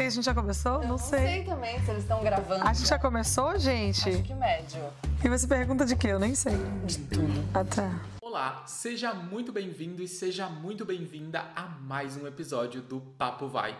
A gente já começou? Eu não, sei. sei também se eles estão gravando. A gente já começou, gente? Acho que médio. E você pergunta de quê? Eu nem sei. De tudo. Ah, tá. Olá, seja muito bem-vindo e seja muito bem-vinda a mais um episódio do Papo Vai.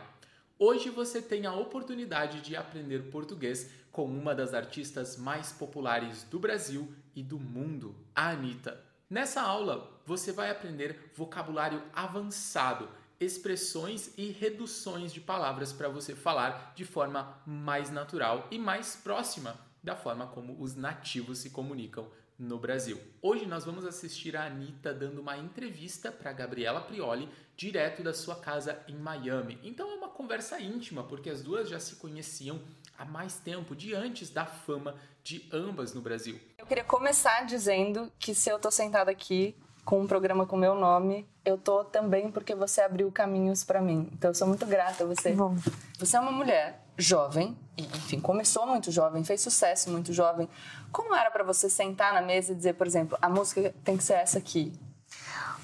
Hoje você tem a oportunidade de aprender português com uma das artistas mais populares do Brasil e do mundo, a Anitta. Nessa aula, você vai aprender vocabulário avançado, expressões e reduções de palavras para você falar de forma mais natural e mais próxima da forma como os nativos se comunicam no Brasil. Hoje nós vamos assistir a Anitta dando uma entrevista para Gabriela Prioli, direto da sua casa em Miami. Então é uma conversa íntima, porque as duas já se conheciam há mais tempo, de antes da fama de ambas no Brasil. Eu queria começar dizendo que se eu tô sentada aqui com um programa com meu nome, eu tô também porque você abriu caminhos para mim. Então eu sou muito grata a você. Bom. Você é uma mulher jovem, e, enfim, começou muito jovem, fez sucesso muito jovem. Como era para você sentar na mesa e dizer, por exemplo, a música tem que ser essa aqui?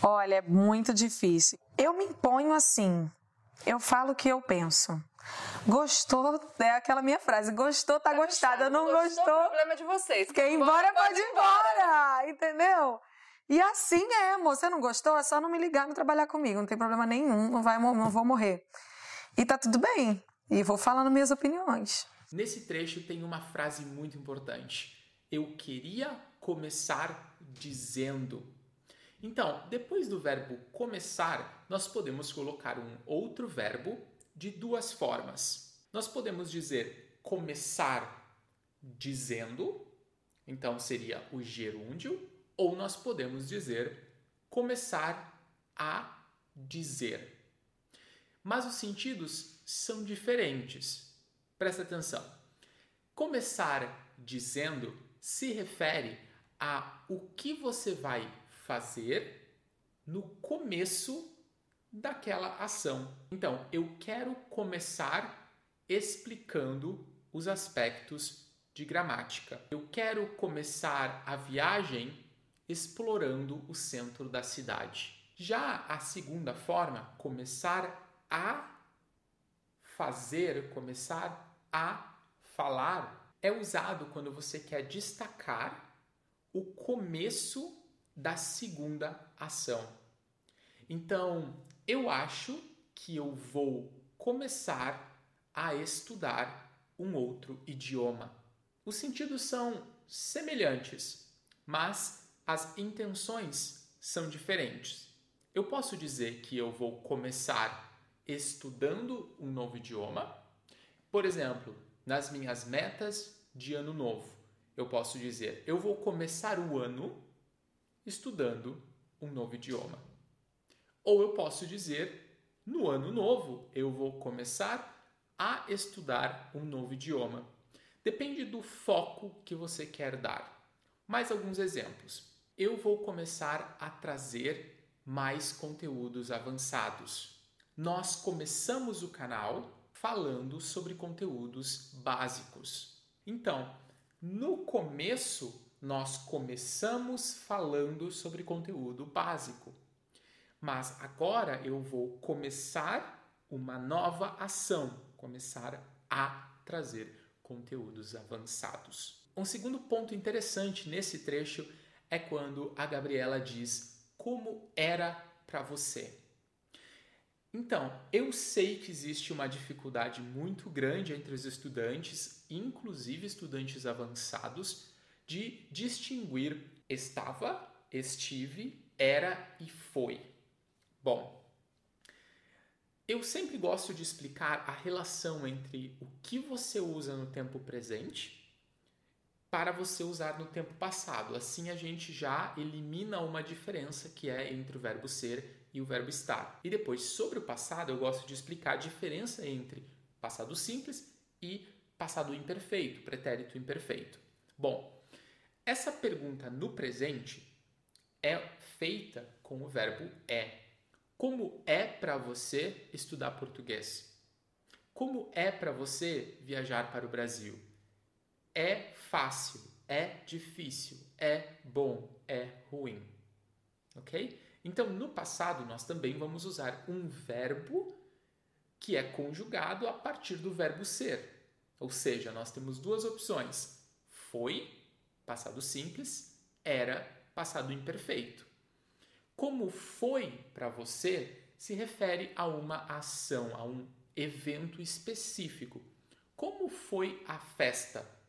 Olha, é muito difícil. Eu me imponho assim. Eu falo o que eu penso. Gostou, é aquela minha frase. Gostou, tá, gostada. Não Gostou, gostou, problema de vocês. quem embora pode ir embora. Entendeu? E assim é. Você não gostou? É só não me ligar, não trabalhar comigo. Não tem problema nenhum. Não, vai, não vou morrer. E tá tudo bem. E vou falando minhas opiniões. Nesse trecho tem uma frase muito importante. Eu queria começar dizendo. Então, depois do verbo começar, nós podemos colocar um outro verbo de duas formas. Nós podemos dizer começar dizendo, então seria o gerúndio, ou nós podemos dizer começar a dizer. Mas os sentidos são diferentes. Presta atenção. Começar dizendo se refere a o que você vai fazer no começo daquela ação. Então, eu quero começar explicando os aspectos de gramática. Eu quero começar a viagem explorando o centro da cidade. Já a segunda forma, começar a fazer, começar a falar, é usado quando você quer destacar o começo da segunda ação. Então, eu acho que eu vou começar a estudar um outro idioma. Os sentidos são semelhantes, mas as intenções são diferentes. Eu posso dizer que eu vou começar estudando um novo idioma. Por exemplo, nas minhas metas de ano novo, eu posso dizer: eu vou começar o ano estudando um novo idioma. Ou eu posso dizer: no ano novo, eu vou começar a estudar um novo idioma. Depende do foco que você quer dar. Mais alguns exemplos. Eu vou começar a trazer mais conteúdos avançados. Nós começamos o canal falando sobre conteúdos básicos. Então, no começo, nós começamos falando sobre conteúdo básico. Mas agora eu vou começar uma nova ação, começar a trazer conteúdos avançados. Um segundo ponto interessante nesse trecho é quando a Gabriela diz como era para você. Então, eu sei que existe uma dificuldade muito grande entre os estudantes, inclusive estudantes avançados, de distinguir estava, estive, era e foi. Bom, eu sempre gosto de explicar a relação entre o que você usa no tempo presente para você usar no tempo passado. Assim a gente já elimina uma diferença que é entre o verbo ser e o verbo estar. E depois, sobre o passado, eu gosto de explicar a diferença entre passado simples e passado imperfeito, pretérito imperfeito. Bom, essa pergunta no presente é feita com o verbo é. Como é para você estudar português? Como é para você viajar para o Brasil? É fácil, é difícil, é bom, é ruim. Ok? Então, no passado, nós também vamos usar um verbo que é conjugado a partir do verbo ser. Ou seja, nós temos duas opções: foi, passado simples, era, passado imperfeito. Como foi para você se refere a uma ação, a um evento específico. Como foi a festa?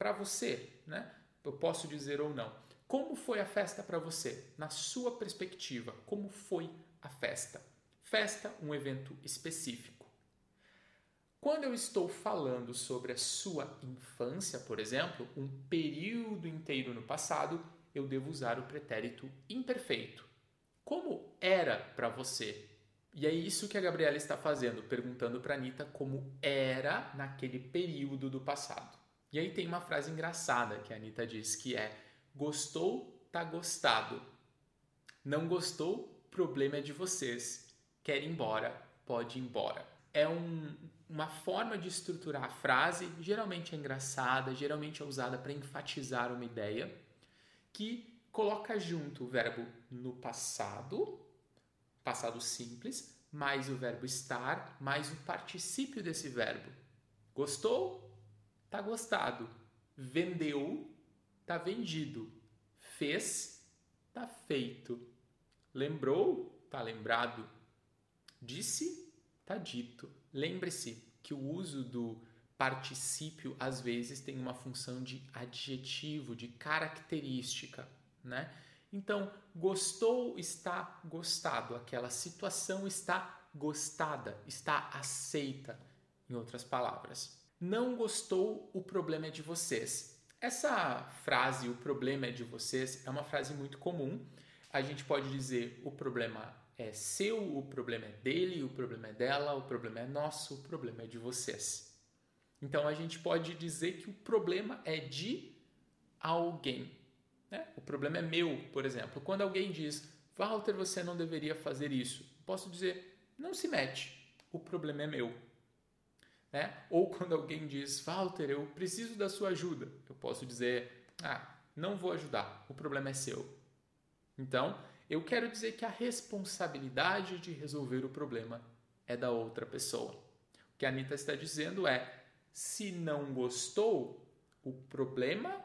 Para você, né? Eu posso dizer ou não. Como foi a festa para você? Na sua perspectiva, como foi a festa? Festa, um evento específico. Quando eu estou falando sobre a sua infância, por exemplo, um período inteiro no passado, eu devo usar o pretérito imperfeito. Como era para você? E é isso que a Gabriela está fazendo, perguntando para Anitta como era naquele período do passado. E aí tem uma frase engraçada que a Anitta diz que é Gostou, tá gostado. Não gostou, problema é de vocês. Quer ir embora, pode ir embora. É um, uma forma de estruturar a frase, geralmente é engraçada, geralmente é usada para enfatizar uma ideia, que coloca junto o verbo no passado, passado simples, mais o verbo estar, mais o particípio desse verbo. Gostou? Tá gostado. Vendeu? Tá vendido. Fez? Tá feito. Lembrou? Tá lembrado. Disse? Tá dito. Lembre-se que o uso do particípio às vezes tem uma função de adjetivo, de característica, né? Então, gostou está gostado, aquela situação está gostada, está aceita, em outras palavras. Não gostou, o problema é de vocês. Essa frase, o problema é de vocês, é uma frase muito comum. A gente pode dizer o problema é seu, o problema é dele, o problema é dela, o problema é nosso, o problema é de vocês. Então a gente pode dizer que o problema é de alguém. Né? O problema é meu, por exemplo. Quando alguém diz, Walter, você não deveria fazer isso, posso dizer, não se mete, o problema é meu. Né? Ou quando alguém diz, Walter, eu preciso da sua ajuda, eu posso dizer, ah, não vou ajudar, o problema é seu. Então, eu quero dizer que a responsabilidade de resolver o problema é da outra pessoa. O que a Anitta está dizendo é: se não gostou, o problema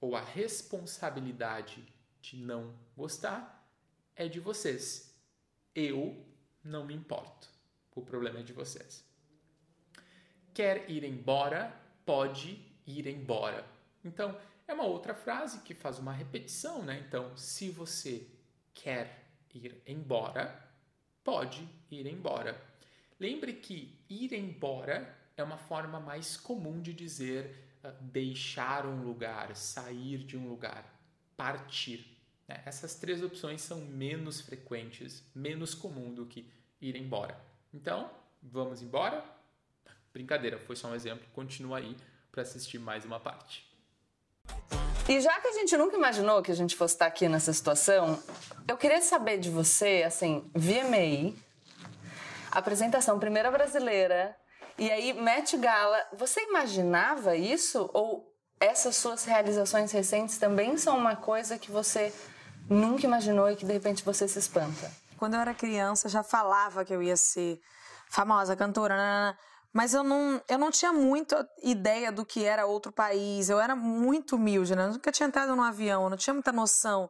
ou a responsabilidade de não gostar é de vocês. Eu não me importo. O problema é de vocês. Quer ir embora, pode ir embora. Então, é uma outra frase que faz uma repetição, né? Então, se você quer ir embora, pode ir embora. Lembre que ir embora é uma forma mais comum de dizer deixar um lugar, sair de um lugar, partir. Né? Essas três opções são menos frequentes, menos comum do que ir embora. Então, vamos embora? Brincadeira, foi só um exemplo. Continua aí para assistir mais uma parte. E já que a gente nunca imaginou que a gente fosse estar aqui nessa situação, eu queria saber de você, assim, VMA, apresentação primeira brasileira, e aí, Met Gala, você imaginava isso? Ou essas suas realizações recentes também são uma coisa que você nunca imaginou e que de repente você se espanta? Quando eu era criança, já falava que eu ia ser famosa, cantora, nanana, mas eu não, eu não tinha muita ideia do que era outro país. Eu era muito humilde, né? Eu nunca tinha entrado num avião, eu não tinha muita noção